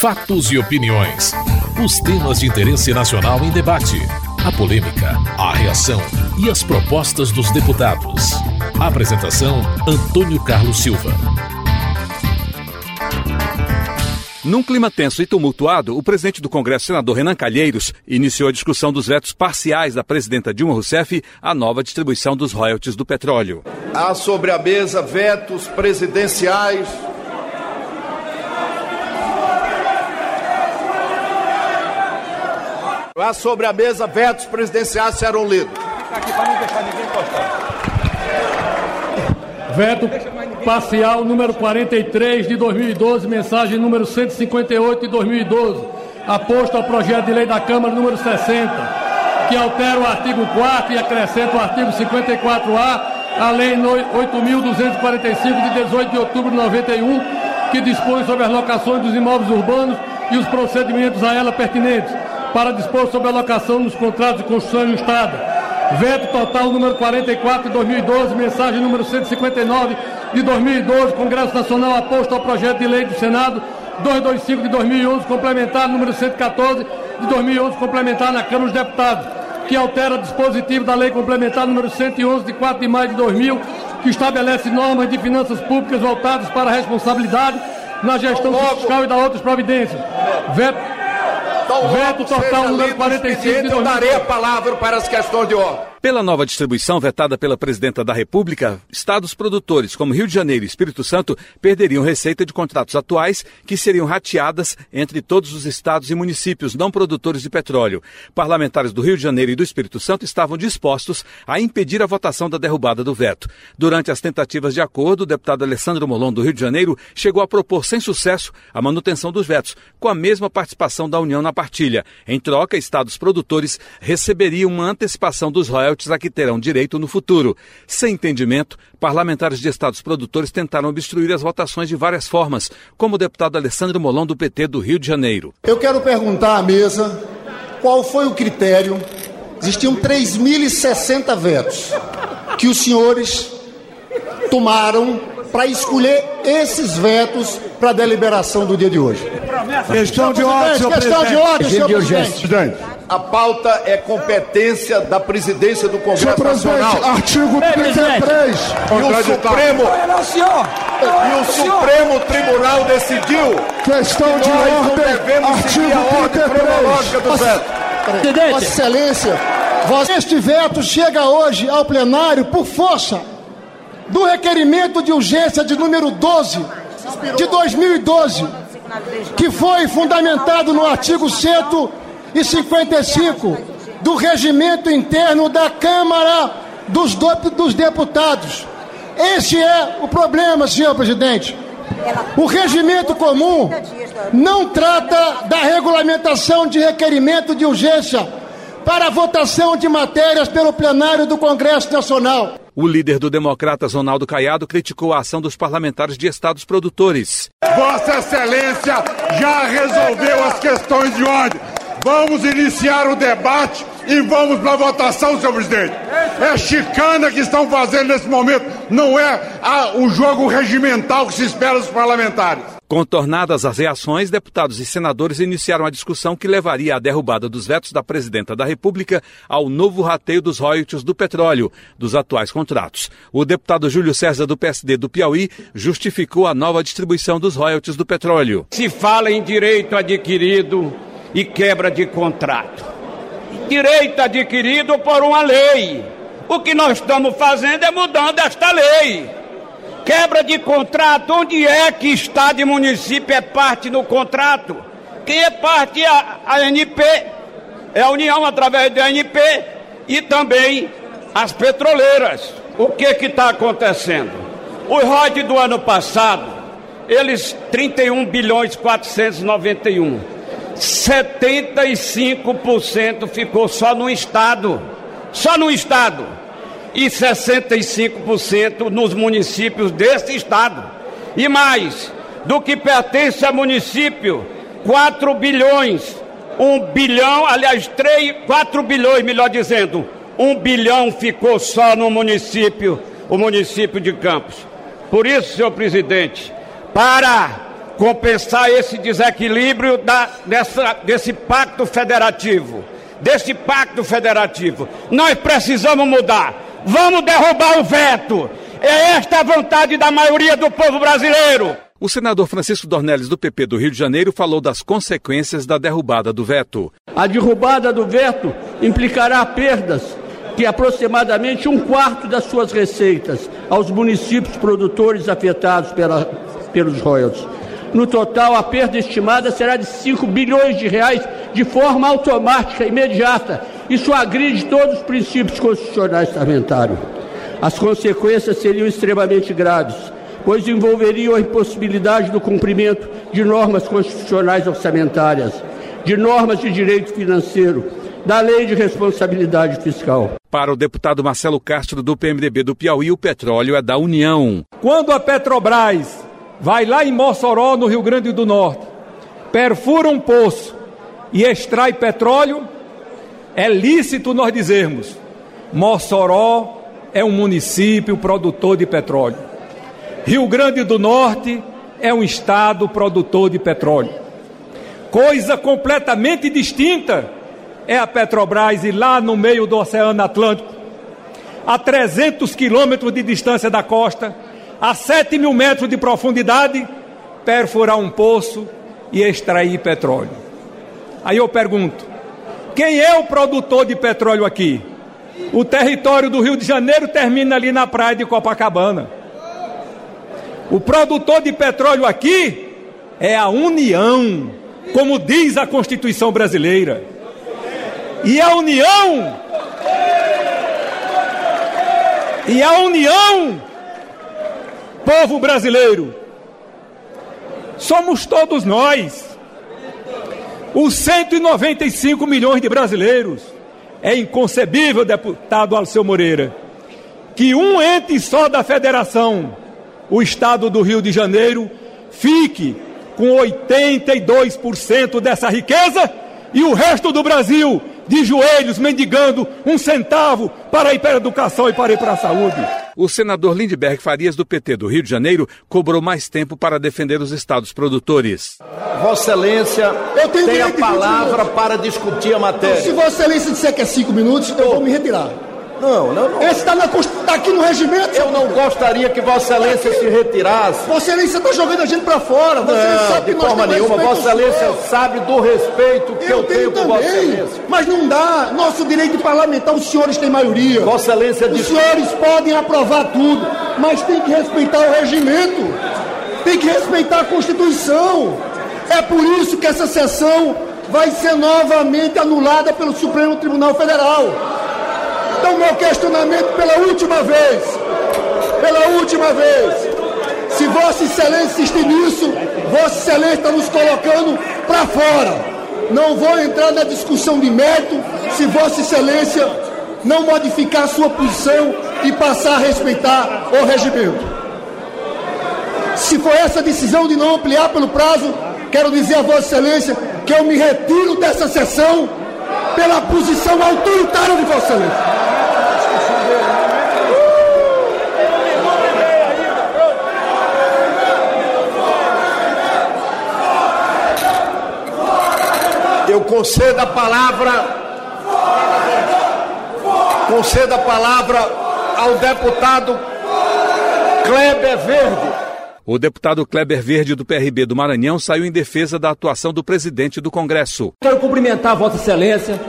Fatos e opiniões. Os temas de interesse nacional em debate. A polêmica, a reação e as propostas dos deputados. Apresentação: Antônio Carlos Silva. Num clima tenso e tumultuado, o presidente do Congresso, senador Renan Calheiros, iniciou a discussão dos vetos parciais da presidenta Dilma Rousseff à nova distribuição dos royalties do petróleo. Há sobre a mesa vetos presidenciais Há sobre a mesa vetos presidenciais serão lidos. Veto parcial número 43 de 2012, mensagem número 158 de 2012, aposto ao projeto de lei da Câmara número 60, que altera o artigo 4 e acrescenta o artigo 54A a lei 8.245 de 18 de outubro de 91, que dispõe sobre as locações dos imóveis urbanos e os procedimentos a ela pertinentes para dispor sobre a locação nos contratos de construção no Estado. Veto total número 44 de 2012, mensagem número 159 de 2012, Congresso Nacional aposto ao projeto de lei do Senado 225 de 2011, complementar número 114 de 2011, complementar na Câmara dos Deputados, que altera o dispositivo da lei complementar número 111 de 4 de maio de 2000, que estabelece normas de finanças públicas voltadas para a responsabilidade na gestão fiscal e da outras providências. Veto então, Veto total número 45 de darei a palavra para as questões de ordem. Pela nova distribuição vetada pela Presidenta da República, estados produtores como Rio de Janeiro e Espírito Santo perderiam receita de contratos atuais que seriam rateadas entre todos os estados e municípios não produtores de petróleo. Parlamentares do Rio de Janeiro e do Espírito Santo estavam dispostos a impedir a votação da derrubada do veto. Durante as tentativas de acordo, o deputado Alessandro Molon do Rio de Janeiro chegou a propor sem sucesso a manutenção dos vetos, com a mesma participação da União na partilha. Em troca, estados produtores receberiam uma antecipação dos royalties royalties a que terão direito no futuro. Sem entendimento, parlamentares de estados produtores tentaram obstruir as votações de várias formas, como o deputado Alessandro Molon, do PT do Rio de Janeiro. Eu quero perguntar à mesa qual foi o critério. Existiam 3.060 vetos que os senhores tomaram para escolher esses vetos para a deliberação do dia de hoje. Questão de ordem, senhor Questão presidente. de ordem, senhor presidente. A pauta é competência da presidência do Congresso senhor Nacional. Artigo 33. E o Supremo, e o Supremo Tribunal decidiu Questão de que nós não ordem. devemos seguir Artigo a ordem 33. cronológica do veto. Vossa Excelência, Vossa- este veto chega hoje ao plenário por força do requerimento de urgência de número 12 de 2012, que foi fundamentado no artigo 155 do regimento interno da Câmara dos, do- dos Deputados. Este é o problema, senhor presidente. O regimento comum não trata da regulamentação de requerimento de urgência para a votação de matérias pelo plenário do Congresso Nacional. O líder do Democratas, Ronaldo Caiado, criticou a ação dos parlamentares de estados produtores. Vossa Excelência já resolveu as questões de ordem. Vamos iniciar o debate e vamos para a votação, senhor presidente. É chicana que estão fazendo nesse momento, não é a- o jogo regimental que se espera dos parlamentares. Contornadas as reações, deputados e senadores iniciaram a discussão que levaria à derrubada dos vetos da presidenta da República ao novo rateio dos royalties do petróleo dos atuais contratos. O deputado Júlio César do PSD do Piauí justificou a nova distribuição dos royalties do petróleo. se fala em direito adquirido e quebra de contrato. Direito adquirido por uma lei. O que nós estamos fazendo é mudando esta lei. Quebra de contrato, onde é que Estado e município é parte no contrato? Quem é parte é a, ANP, é a União através da ANP e também as petroleiras. O que está acontecendo? O ROD do ano passado, eles 31 bilhões 491. 75% ficou só no estado. Só no estado. E 65% nos municípios desse estado. E mais, do que pertence a município, 4 bilhões. 1 bilhão, aliás, 3, 4 bilhões, melhor dizendo. 1 bilhão ficou só no município, o município de Campos. Por isso, senhor presidente, para compensar esse desequilíbrio da, dessa, desse pacto federativo. Desse pacto federativo. Nós precisamos mudar. Vamos derrubar o veto. É esta a vontade da maioria do povo brasileiro. O senador Francisco Dornelles, do PP do Rio de Janeiro, falou das consequências da derrubada do veto. A derrubada do veto implicará perdas de aproximadamente um quarto das suas receitas aos municípios produtores afetados pela, pelos royalties. No total, a perda estimada será de 5 bilhões de reais de forma automática, imediata. Isso agride todos os princípios constitucionais orçamentários. As consequências seriam extremamente graves pois envolveriam a impossibilidade do cumprimento de normas constitucionais orçamentárias, de normas de direito financeiro, da lei de responsabilidade fiscal. Para o deputado Marcelo Castro, do PMDB do Piauí, o petróleo é da União. Quando a Petrobras vai lá em Mossoró, no Rio Grande do Norte, perfura um poço e extrai petróleo, é lícito nós dizermos: Mossoró é um município produtor de petróleo. Rio Grande do Norte é um estado produtor de petróleo. Coisa completamente distinta é a Petrobras e lá no meio do Oceano Atlântico, a 300 quilômetros de distância da costa, a 7 mil metros de profundidade, perfurar um poço e extrair petróleo. Aí eu pergunto: quem é o produtor de petróleo aqui? O território do Rio de Janeiro termina ali na praia de Copacabana. O produtor de petróleo aqui é a União, como diz a Constituição brasileira. E a União E a União povo brasileiro somos todos nós. Os 195 milhões de brasileiros. É inconcebível, deputado Alceu Moreira, que um ente só da federação o estado do Rio de Janeiro fique com 82% dessa riqueza e o resto do Brasil de joelhos mendigando um centavo para ir para a educação e para ir para a saúde. O senador Lindbergh Farias, do PT do Rio de Janeiro, cobrou mais tempo para defender os estados produtores. Vossa Excelência tem a palavra para discutir a matéria. Então, se Vossa Excelência disser que é cinco minutos, eu vou me retirar. Não, não, não. Esse está tá aqui no regimento. Eu não gostaria que Vossa Excelência se retirasse. Vossa Excelência está jogando a gente para fora. Vossa não, sabe de forma nenhuma. Vossa Excelência sabe do respeito que eu, eu tenho, tenho por Vossa Excelência. Mas não dá. Nosso direito parlamentar, os senhores têm maioria. Vossa Excelência Os senhores podem aprovar tudo, mas tem que respeitar o regimento. Tem que respeitar a Constituição. É por isso que essa sessão vai ser novamente anulada pelo Supremo Tribunal Federal. Então, meu questionamento pela última vez, pela última vez, se Vossa Excelência insistir nisso, Vossa Excelência está nos colocando para fora. Não vou entrar na discussão de mérito se Vossa Excelência não modificar sua posição e passar a respeitar o regimento. Se for essa decisão de não ampliar pelo prazo, quero dizer a Vossa Excelência que eu me retiro dessa sessão pela posição autoritária de Vossa Excelência. Eu concedo a palavra. Concedo a palavra ao deputado Kleber Verde. O deputado Kleber Verde do PRB do Maranhão saiu em defesa da atuação do presidente do Congresso. Quero cumprimentar Vossa Excelência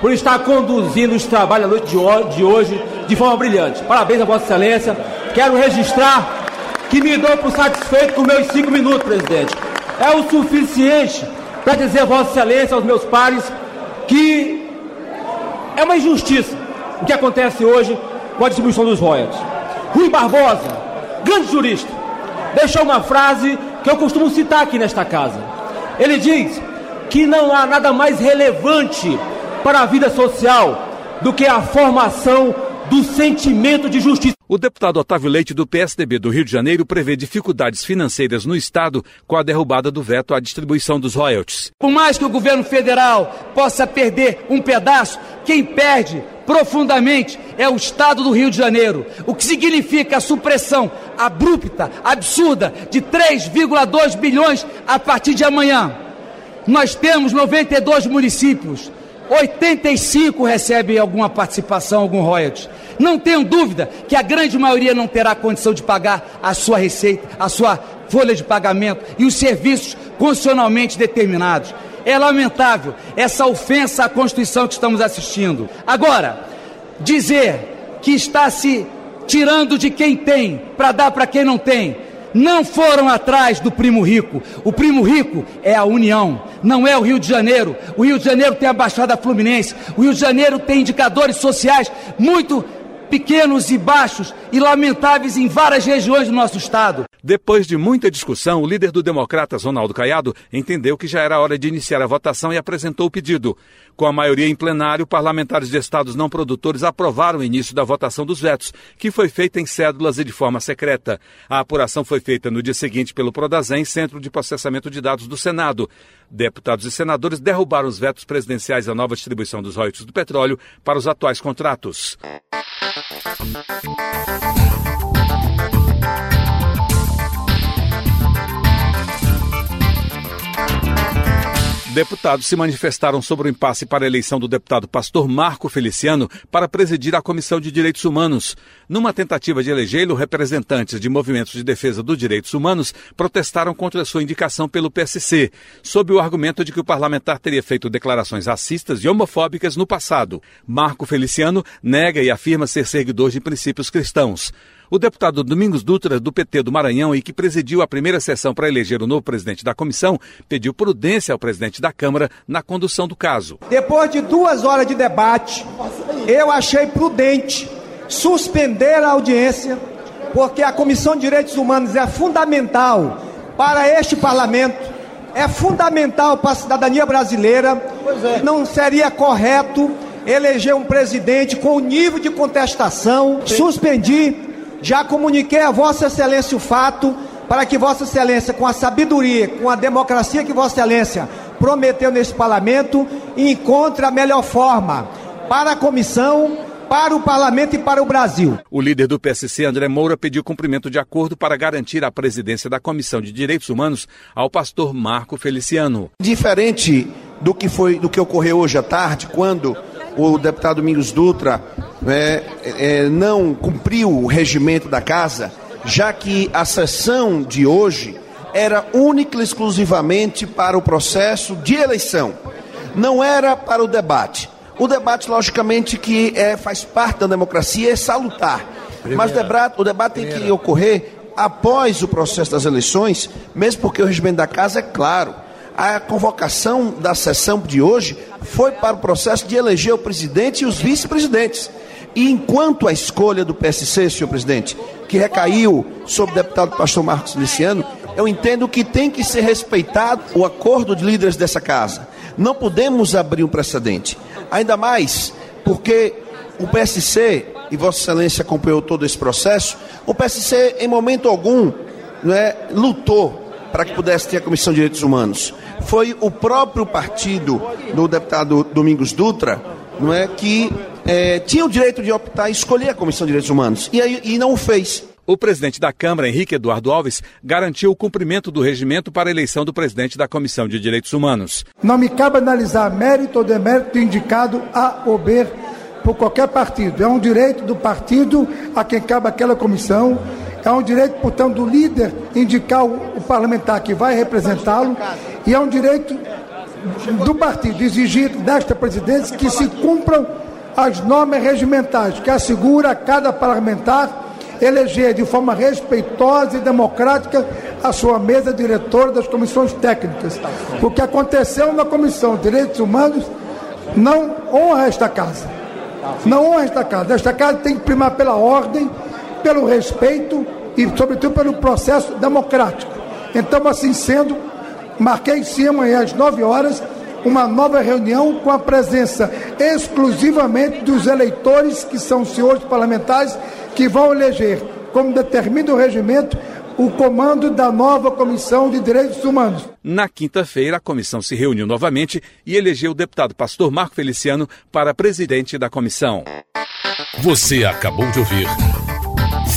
por estar conduzindo os trabalhos da noite de hoje de forma brilhante. Parabéns a Vossa Excelência. Quero registrar que me dou por satisfeito com meus cinco minutos, presidente. É o suficiente para dizer a Vossa Excelência, aos meus pares, que é uma injustiça o que acontece hoje com a distribuição dos royalties. Rui Barbosa, grande jurista, deixou uma frase que eu costumo citar aqui nesta casa. Ele diz que não há nada mais relevante para a vida social do que a formação do sentimento de justiça. O deputado Otávio Leite, do PSDB do Rio de Janeiro, prevê dificuldades financeiras no Estado com a derrubada do veto à distribuição dos royalties. Por mais que o governo federal possa perder um pedaço, quem perde profundamente é o Estado do Rio de Janeiro, o que significa a supressão abrupta, absurda, de 3,2 bilhões a partir de amanhã. Nós temos 92 municípios, 85 recebem alguma participação, algum royalties. Não tenho dúvida que a grande maioria não terá condição de pagar a sua receita, a sua folha de pagamento e os serviços constitucionalmente determinados. É lamentável essa ofensa à Constituição que estamos assistindo. Agora, dizer que está se tirando de quem tem para dar para quem não tem, não foram atrás do primo rico. O primo rico é a União, não é o Rio de Janeiro. O Rio de Janeiro tem a Baixada Fluminense. O Rio de Janeiro tem indicadores sociais muito pequenos e baixos e lamentáveis em várias regiões do nosso estado. Depois de muita discussão, o líder do Democratas, Ronaldo Caiado, entendeu que já era hora de iniciar a votação e apresentou o pedido. Com a maioria em plenário, parlamentares de estados não produtores aprovaram o início da votação dos vetos, que foi feita em cédulas e de forma secreta. A apuração foi feita no dia seguinte pelo Prodazem, Centro de Processamento de Dados do Senado. Deputados e senadores derrubaram os vetos presidenciais à nova distribuição dos royalties do petróleo para os atuais contratos. Deputados se manifestaram sobre o impasse para a eleição do deputado pastor Marco Feliciano para presidir a Comissão de Direitos Humanos. Numa tentativa de elegê-lo, representantes de movimentos de defesa dos direitos humanos protestaram contra sua indicação pelo PSC, sob o argumento de que o parlamentar teria feito declarações racistas e homofóbicas no passado. Marco Feliciano nega e afirma ser seguidor de princípios cristãos. O deputado Domingos Dutra, do PT do Maranhão e que presidiu a primeira sessão para eleger o novo presidente da comissão, pediu prudência ao presidente da Câmara na condução do caso. Depois de duas horas de debate, eu achei prudente suspender a audiência, porque a Comissão de Direitos Humanos é fundamental para este parlamento, é fundamental para a cidadania brasileira. É. Não seria correto eleger um presidente com o nível de contestação. Suspendi já comuniquei a Vossa Excelência o fato para que Vossa Excelência, com a sabedoria, com a democracia que Vossa Excelência prometeu nesse parlamento, encontre a melhor forma para a comissão, para o parlamento e para o Brasil. O líder do PSC, André Moura, pediu cumprimento de acordo para garantir a presidência da Comissão de Direitos Humanos ao pastor Marco Feliciano. Diferente do que foi do que ocorreu hoje à tarde, quando o deputado Domingos Dutra é, é, não cumpriu o regimento da casa, já que a sessão de hoje era única e exclusivamente para o processo de eleição, não era para o debate. O debate, logicamente, que é, faz parte da democracia, é salutar. Mas o debate, o debate tem que ocorrer após o processo das eleições, mesmo porque o regimento da casa é claro a convocação da sessão de hoje foi para o processo de eleger o presidente e os vice-presidentes. E enquanto a escolha do PSC, senhor presidente, que recaiu sobre o deputado pastor Marcos Luciano, eu entendo que tem que ser respeitado o acordo de líderes dessa casa. Não podemos abrir um precedente. Ainda mais porque o PSC, e Vossa Excelência acompanhou todo esse processo, o PSC em momento algum não é, lutou para que pudesse ter a Comissão de Direitos Humanos. Foi o próprio partido do deputado Domingos Dutra não é, que é, tinha o direito de optar e escolher a Comissão de Direitos Humanos. E, aí, e não o fez. O presidente da Câmara, Henrique Eduardo Alves, garantiu o cumprimento do regimento para a eleição do presidente da Comissão de Direitos Humanos. Não me cabe analisar mérito ou demérito indicado A ou B por qualquer partido. É um direito do partido a quem cabe aquela comissão é um direito, portanto, do líder indicar o, parlamentar que vai representá-lo. E é um direito do partido exigir desta presidência que se cumpram as normas regimentais, que assegura a cada parlamentar eleger de forma respeitosa e democrática a sua mesa diretora das comissões técnicas. O que aconteceu na Comissão de Direitos Humanos não honra esta casa. Não honra esta casa. Esta casa tem que primar pela ordem, pelo respeito e, sobretudo, pelo processo democrático. Então, assim sendo, marquei sim amanhã às 9 horas uma nova reunião com a presença exclusivamente dos eleitores, que são senhores parlamentares, que vão eleger, como determina o regimento, o comando da nova Comissão de Direitos Humanos. Na quinta-feira, a comissão se reuniu novamente e elegeu o deputado pastor Marco Feliciano para presidente da comissão. Você acabou de ouvir